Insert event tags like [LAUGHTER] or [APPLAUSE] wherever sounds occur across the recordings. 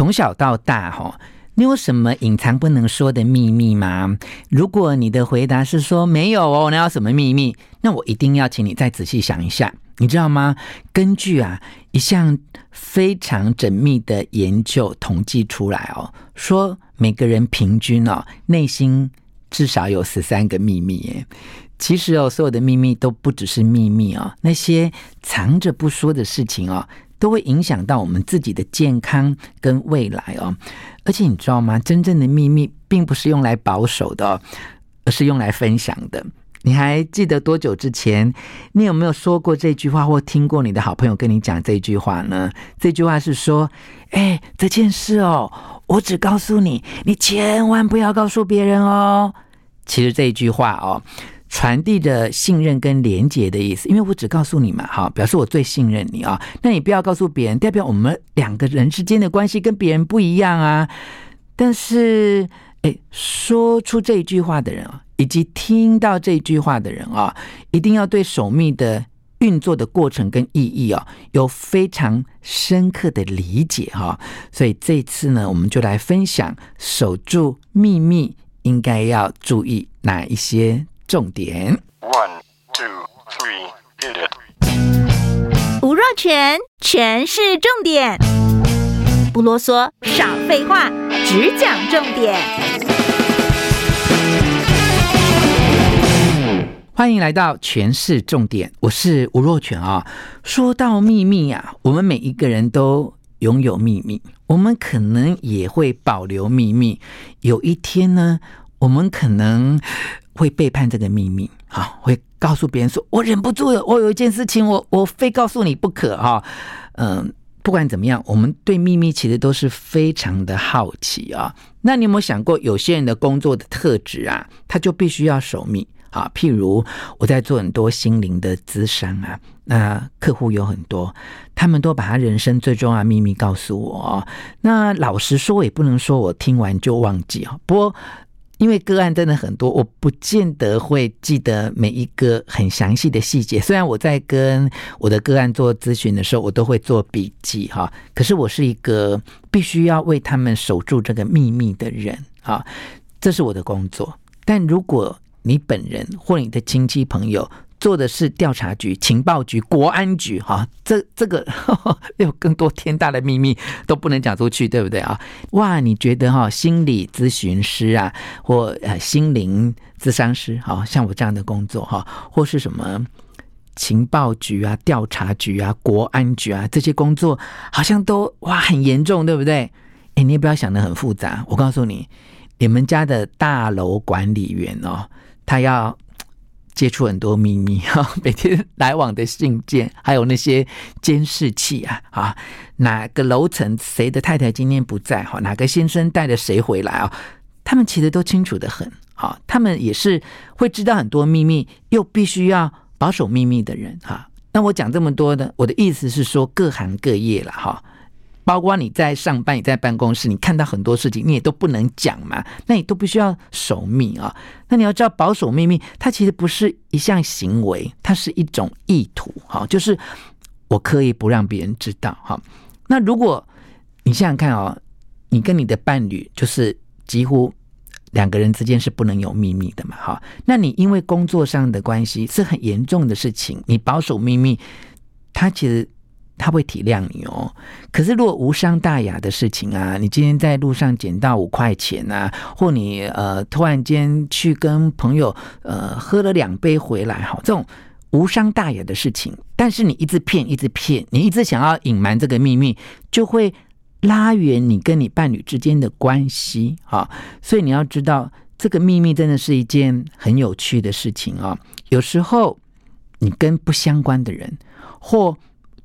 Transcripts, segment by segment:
从小到大哈，你有什么隐藏不能说的秘密吗？如果你的回答是说没有哦，那有什么秘密？那我一定要请你再仔细想一下，你知道吗？根据啊一项非常缜密的研究统计出来哦，说每个人平均哦内心至少有十三个秘密耶。其实哦，所有的秘密都不只是秘密哦，那些藏着不说的事情哦，都会影响到我们自己的健康跟未来哦。而且你知道吗？真正的秘密并不是用来保守的哦，而是用来分享的。你还记得多久之前，你有没有说过这句话，或听过你的好朋友跟你讲这句话呢？这句话是说：“哎，这件事哦，我只告诉你，你千万不要告诉别人哦。”其实这句话哦。传递的信任跟连结的意思，因为我只告诉你嘛，哈，表示我最信任你啊。那你不要告诉别人，代表我们两个人之间的关系跟别人不一样啊。但是，哎，说出这句话的人啊，以及听到这句话的人啊，一定要对守密的运作的过程跟意义啊，有非常深刻的理解哈。所以这次呢，我们就来分享守住秘密应该要注意哪一些。重点。One, two, three, hit it. 吴若全，全是重点，不啰嗦，少废话，只讲重点。欢迎来到全市重点，我是吴若全啊。说到秘密啊，我们每一个人都拥有秘密，我们可能也会保留秘密。有一天呢，我们可能。会背叛这个秘密，啊，会告诉别人说：“我忍不住了，我有一件事情我，我非告诉你不可，哈，嗯，不管怎么样，我们对秘密其实都是非常的好奇啊。那你有没有想过，有些人的工作的特质啊，他就必须要守密啊？譬如我在做很多心灵的咨商啊，那客户有很多，他们都把他人生最重要的秘密告诉我。那老实说，也不能说我听完就忘记啊。不过。因为个案真的很多，我不见得会记得每一个很详细的细节。虽然我在跟我的个案做咨询的时候，我都会做笔记哈，可是我是一个必须要为他们守住这个秘密的人啊，这是我的工作。但如果你本人或你的亲戚朋友，做的是调查局、情报局、国安局，哈，这这个呵呵 [LAUGHS] 有更多天大的秘密都不能讲出去，对不对啊？哇，你觉得哈，心理咨询师啊，或呃心灵咨商师，好像我这样的工作哈，或是什么情报局啊、调查局啊、国安局啊，这些工作好像都哇很严重，对不对？哎，你也不要想得很复杂，我告诉你，你们家的大楼管理员哦，他要。接触很多秘密哈，[LAUGHS] 每天来往的信件，还有那些监视器啊啊，哪个楼层谁的太太今天不在哈？哪个先生带着谁回来啊？他们其实都清楚得很啊，他们也是会知道很多秘密，又必须要保守秘密的人哈。那我讲这么多呢，我的意思是说，各行各业了哈。包括你在上班，你在办公室，你看到很多事情，你也都不能讲嘛，那你都必须要守密啊。那你要知道，保守秘密，它其实不是一项行为，它是一种意图，哈，就是我刻意不让别人知道，哈。那如果你想想看哦，你跟你的伴侣就是几乎两个人之间是不能有秘密的嘛，哈。那你因为工作上的关系是很严重的事情，你保守秘密，它其实。他会体谅你哦，可是如果无伤大雅的事情啊，你今天在路上捡到五块钱啊，或你呃突然间去跟朋友呃喝了两杯回来，哈，这种无伤大雅的事情，但是你一直骗，一直骗，你一直想要隐瞒这个秘密，就会拉远你跟你伴侣之间的关系啊。所以你要知道，这个秘密真的是一件很有趣的事情啊。有时候你跟不相关的人或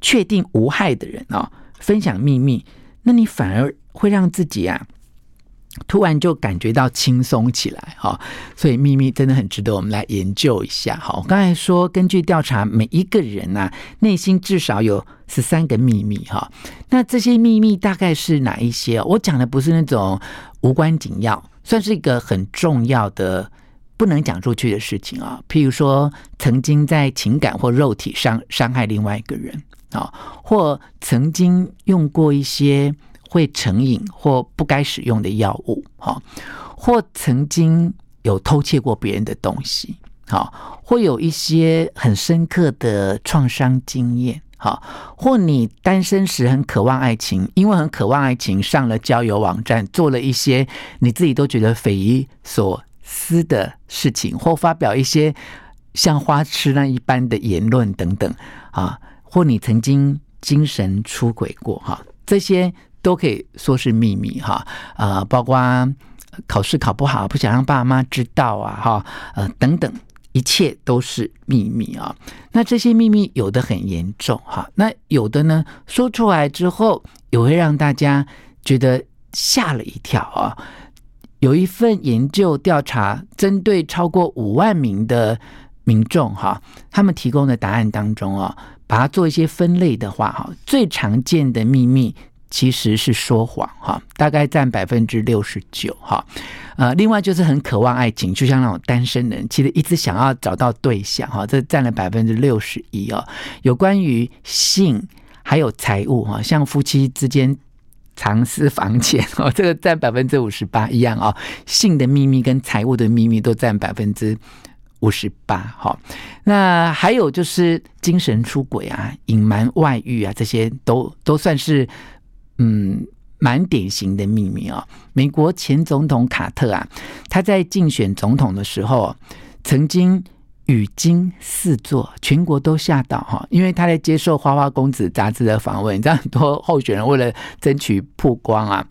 确定无害的人啊，分享秘密，那你反而会让自己啊，突然就感觉到轻松起来哈。所以秘密真的很值得我们来研究一下哈。我刚才说，根据调查，每一个人呐，内心至少有十三个秘密哈。那这些秘密大概是哪一些？我讲的不是那种无关紧要，算是一个很重要的。不能讲出去的事情啊，譬如说曾经在情感或肉体上伤害另外一个人啊，或曾经用过一些会成瘾或不该使用的药物，哈，或曾经有偷窃过别人的东西，哈，或有一些很深刻的创伤经验，好，或你单身时很渴望爱情，因为很渴望爱情，上了交友网站，做了一些你自己都觉得匪夷所思的事情，或发表一些像花痴那一般的言论等等，啊，或你曾经精神出轨过，哈。这些都可以说是秘密哈，呃，包括考试考不好，不想让爸妈知道啊，哈，呃，等等，一切都是秘密啊。那这些秘密有的很严重哈，那有的呢，说出来之后也会让大家觉得吓了一跳啊。有一份研究调查，针对超过五万名的民众哈，他们提供的答案当中啊。把它做一些分类的话，哈，最常见的秘密其实是说谎，哈，大概占百分之六十九，哈，呃，另外就是很渴望爱情，就像那种单身人，其实一直想要找到对象，哈，这占了百分之六十一哦。有关于性还有财务，哈，像夫妻之间藏私房钱，[LAUGHS] 哦，这个占百分之五十八一样哦。性的秘密跟财务的秘密都占百分之。五十八，好，那还有就是精神出轨啊、隐瞒外遇啊，这些都都算是嗯蛮典型的秘密啊。美国前总统卡特啊，他在竞选总统的时候，曾经语惊四座，全国都吓到哈，因为他在接受《花花公子》杂志的访问，你知道很多候选人为了争取曝光啊，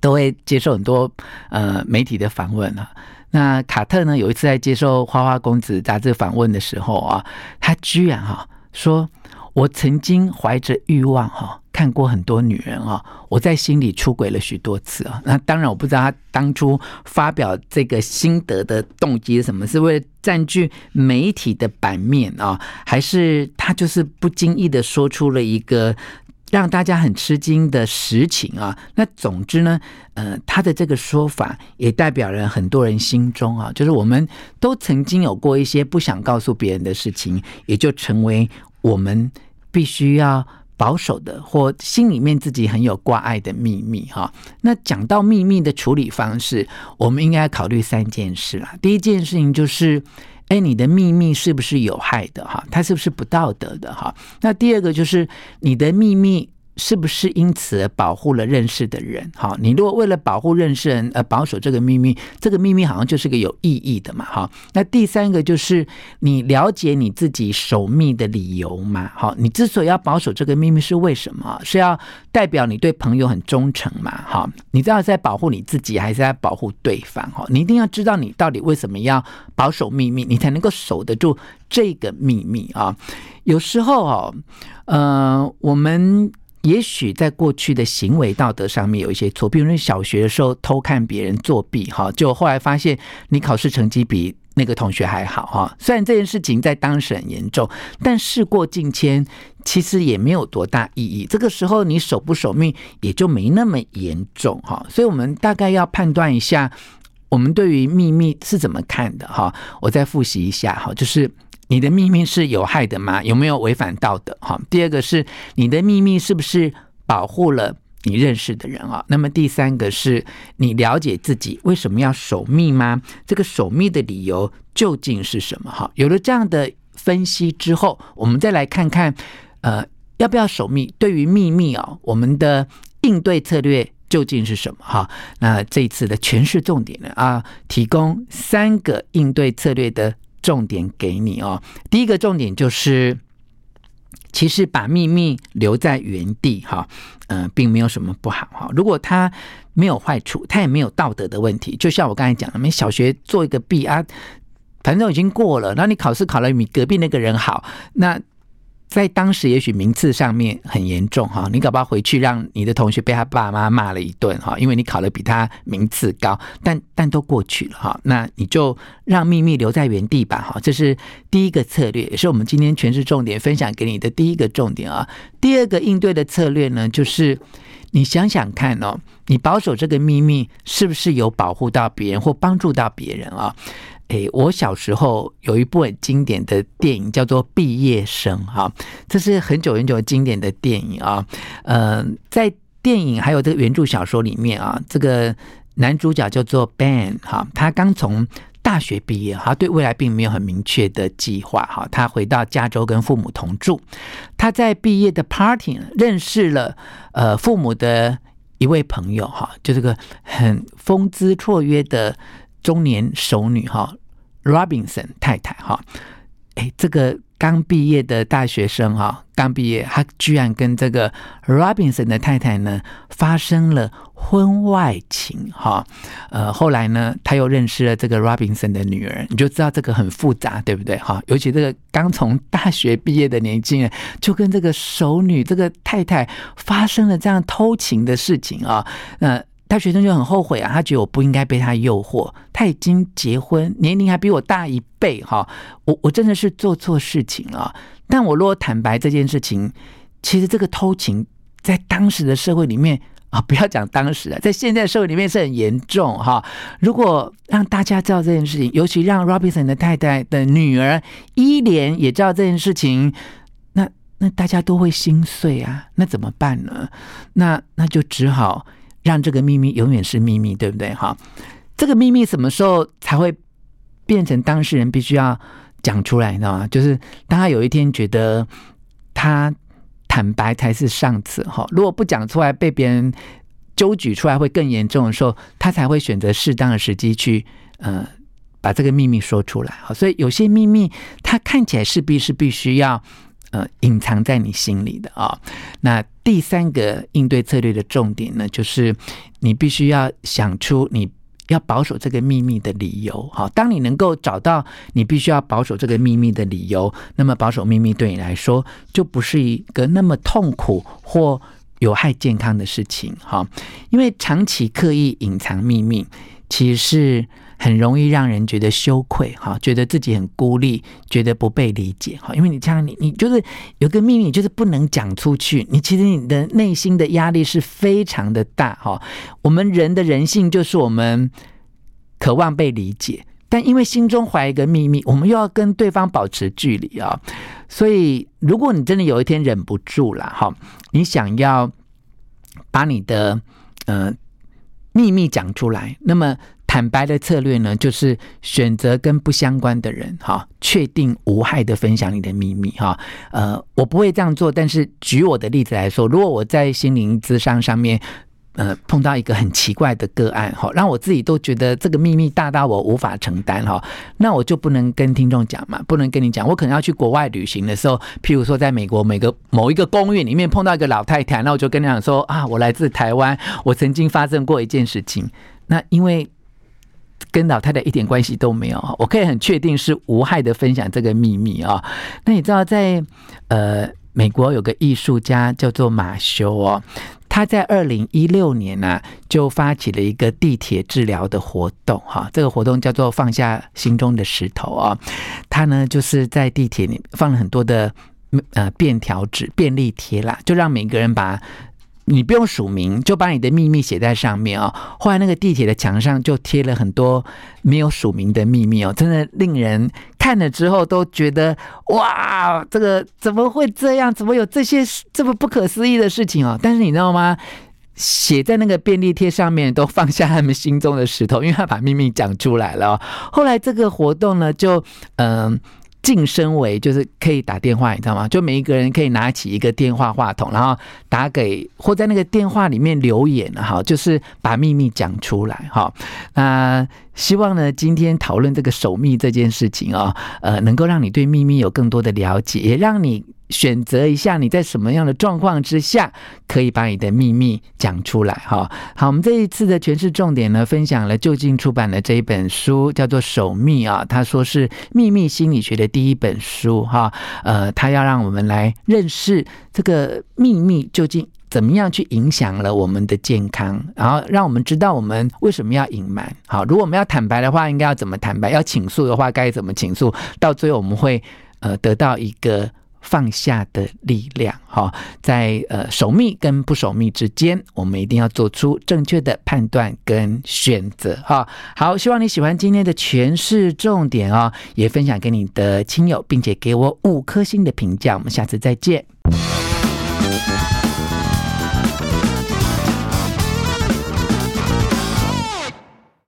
都会接受很多呃媒体的访问啊。那卡特呢？有一次在接受《花花公子》杂志访问的时候啊，他居然哈说：“我曾经怀着欲望哈看过很多女人啊，我在心里出轨了许多次啊。”那当然我不知道他当初发表这个心得的动机是什么，是为了占据媒体的版面啊，还是他就是不经意的说出了一个？让大家很吃惊的实情啊，那总之呢，呃，他的这个说法也代表了很多人心中啊，就是我们都曾经有过一些不想告诉别人的事情，也就成为我们必须要保守的或心里面自己很有挂碍的秘密哈。那讲到秘密的处理方式，我们应该考虑三件事啦。第一件事情就是。哎，你的秘密是不是有害的哈？它是不是不道德的哈？那第二个就是你的秘密。是不是因此保护了认识的人？好，你如果为了保护认识人而保守这个秘密，这个秘密好像就是个有意义的嘛？好，那第三个就是你了解你自己守密的理由嘛？好，你之所以要保守这个秘密是为什么？是要代表你对朋友很忠诚嘛？好，你知道在保护你自己，还是在保护对方？哈，你一定要知道你到底为什么要保守秘密，你才能够守得住这个秘密啊。有时候哦，呃，我们。也许在过去的行为道德上面有一些错，比如说小学的时候偷看别人作弊，哈，就后来发现你考试成绩比那个同学还好，哈。虽然这件事情在当时很严重，但事过境迁，其实也没有多大意义。这个时候你守不守密也就没那么严重，哈。所以我们大概要判断一下，我们对于秘密是怎么看的，哈。我再复习一下，哈，就是。你的秘密是有害的吗？有没有违反道德？哈，第二个是你的秘密是不是保护了你认识的人啊？那么第三个是你了解自己为什么要守密吗？这个守密的理由究竟是什么？哈，有了这样的分析之后，我们再来看看，呃，要不要守密？对于秘密啊，我们的应对策略究竟是什么？哈，那这一次的诠释重点呢啊，提供三个应对策略的。重点给你哦，第一个重点就是，其实把秘密留在原地哈，嗯、并没有什么不好哈。如果他没有坏处，他也没有道德的问题，就像我刚才讲的，你小学做一个弊啊，反正已经过了，那你考试考了比隔壁那个人好，那。在当时，也许名次上面很严重哈，你搞不好回去让你的同学被他爸妈骂了一顿哈，因为你考得比他名次高，但但都过去了哈，那你就让秘密留在原地吧哈，这是第一个策略，也是我们今天诠释重点分享给你的第一个重点啊。第二个应对的策略呢，就是你想想看哦，你保守这个秘密是不是有保护到别人或帮助到别人啊？诶，我小时候有一部很经典的电影叫做《毕业生》哈，这是很久很久经典的电影啊。呃，在电影还有这个原著小说里面啊，这个男主角叫做 Ben 哈，他刚从大学毕业，他对未来并没有很明确的计划哈。他回到加州跟父母同住，他在毕业的 party 认识了呃父母的一位朋友哈，就这个很风姿绰约的中年熟女哈，Robinson 太太哈。哎，这个刚毕业的大学生哈，刚毕业，他居然跟这个 Robinson 的太太呢发生了婚外情哈。呃，后来呢，他又认识了这个 Robinson 的女儿，你就知道这个很复杂，对不对哈？尤其这个刚从大学毕业的年轻人，就跟这个熟女这个太太发生了这样偷情的事情啊，那。大学生就很后悔啊，他觉得我不应该被他诱惑。他已经结婚，年龄还比我大一倍，哈，我我真的是做错事情了。但我如果坦白这件事情，其实这个偷情在当时的社会里面啊，[LAUGHS] 不要讲当时啊，在现在社会里面是很严重哈。如果让大家知道这件事情，尤其让 Robinson 的太太的女儿伊莲也知道这件事情，那那大家都会心碎啊。那怎么办呢？那那就只好。让这个秘密永远是秘密，对不对？哈，这个秘密什么时候才会变成当事人必须要讲出来，你知道吗？就是当他有一天觉得他坦白才是上策，哈，如果不讲出来被别人揪举出来会更严重的时候，他才会选择适当的时机去呃把这个秘密说出来。好，所以有些秘密它看起来势必是必须要。呃，隐藏在你心里的啊、那第三个应对策略的重点呢，就是你必须要想出你要保守这个秘密的理由。好，当你能够找到你必须要保守这个秘密的理由，那么保守秘密对你来说就不是一个那么痛苦或有害健康的事情。哈，因为长期刻意隐藏秘密，其实是。很容易让人觉得羞愧，哈，觉得自己很孤立，觉得不被理解，哈，因为你这样，你你就是有个秘密，就是不能讲出去，你其实你的内心的压力是非常的大，哈。我们人的人性就是我们渴望被理解，但因为心中怀一个秘密，我们又要跟对方保持距离啊，所以如果你真的有一天忍不住了，哈，你想要把你的呃秘密讲出来，那么。坦白的策略呢，就是选择跟不相关的人，哈，确定无害的分享你的秘密，哈，呃，我不会这样做，但是举我的例子来说，如果我在心灵咨商上面。呃，碰到一个很奇怪的个案哈，让我自己都觉得这个秘密大到我无法承担哈，那我就不能跟听众讲嘛，不能跟你讲。我可能要去国外旅行的时候，譬如说在美国每个某一个公园里面碰到一个老太太，那我就跟你讲说啊，我来自台湾，我曾经发生过一件事情。那因为跟老太太一点关系都没有，我可以很确定是无害的分享这个秘密啊。那你知道在呃美国有个艺术家叫做马修哦。他在二零一六年呢、就发起了一个地铁治疗的活动，哈，这个活动叫做放下心中的石头啊。他呢，就是在地铁里放了很多的呃便条纸、便利贴啦，就让每个人把。你不用署名，就把你的秘密写在上面哦。后来那个地铁的墙上就贴了很多没有署名的秘密哦，真的令人看了之后都觉得哇，这个怎么会这样？怎么有这些这么不可思议的事情哦？但是你知道吗？写在那个便利贴上面都放下他们心中的石头，因为他把秘密讲出来了哦。后来这个活动呢，就嗯。晋升为就是可以打电话，你知道吗？就每一个人可以拿起一个电话话筒，然后打给或在那个电话里面留言，哈，就是把秘密讲出来，哈。那希望呢，今天讨论这个守密这件事情啊，呃，能够让你对秘密有更多的了解，也让你。选择一下你在什么样的状况之下可以把你的秘密讲出来哈。好，我们这一次的诠释重点呢，分享了就近出版的这一本书，叫做《守密》啊。他说是秘密心理学的第一本书哈。呃，他要让我们来认识这个秘密究竟怎么样去影响了我们的健康，然后让我们知道我们为什么要隐瞒。好，如果我们要坦白的话，应该要怎么坦白？要倾诉的话，该怎么倾诉？到最后我们会呃得到一个。放下的力量，哈，在呃守密跟不守密之间，我们一定要做出正确的判断跟选择，哈。好，希望你喜欢今天的诠释重点哦，也分享给你的亲友，并且给我五颗星的评价。我们下次再见。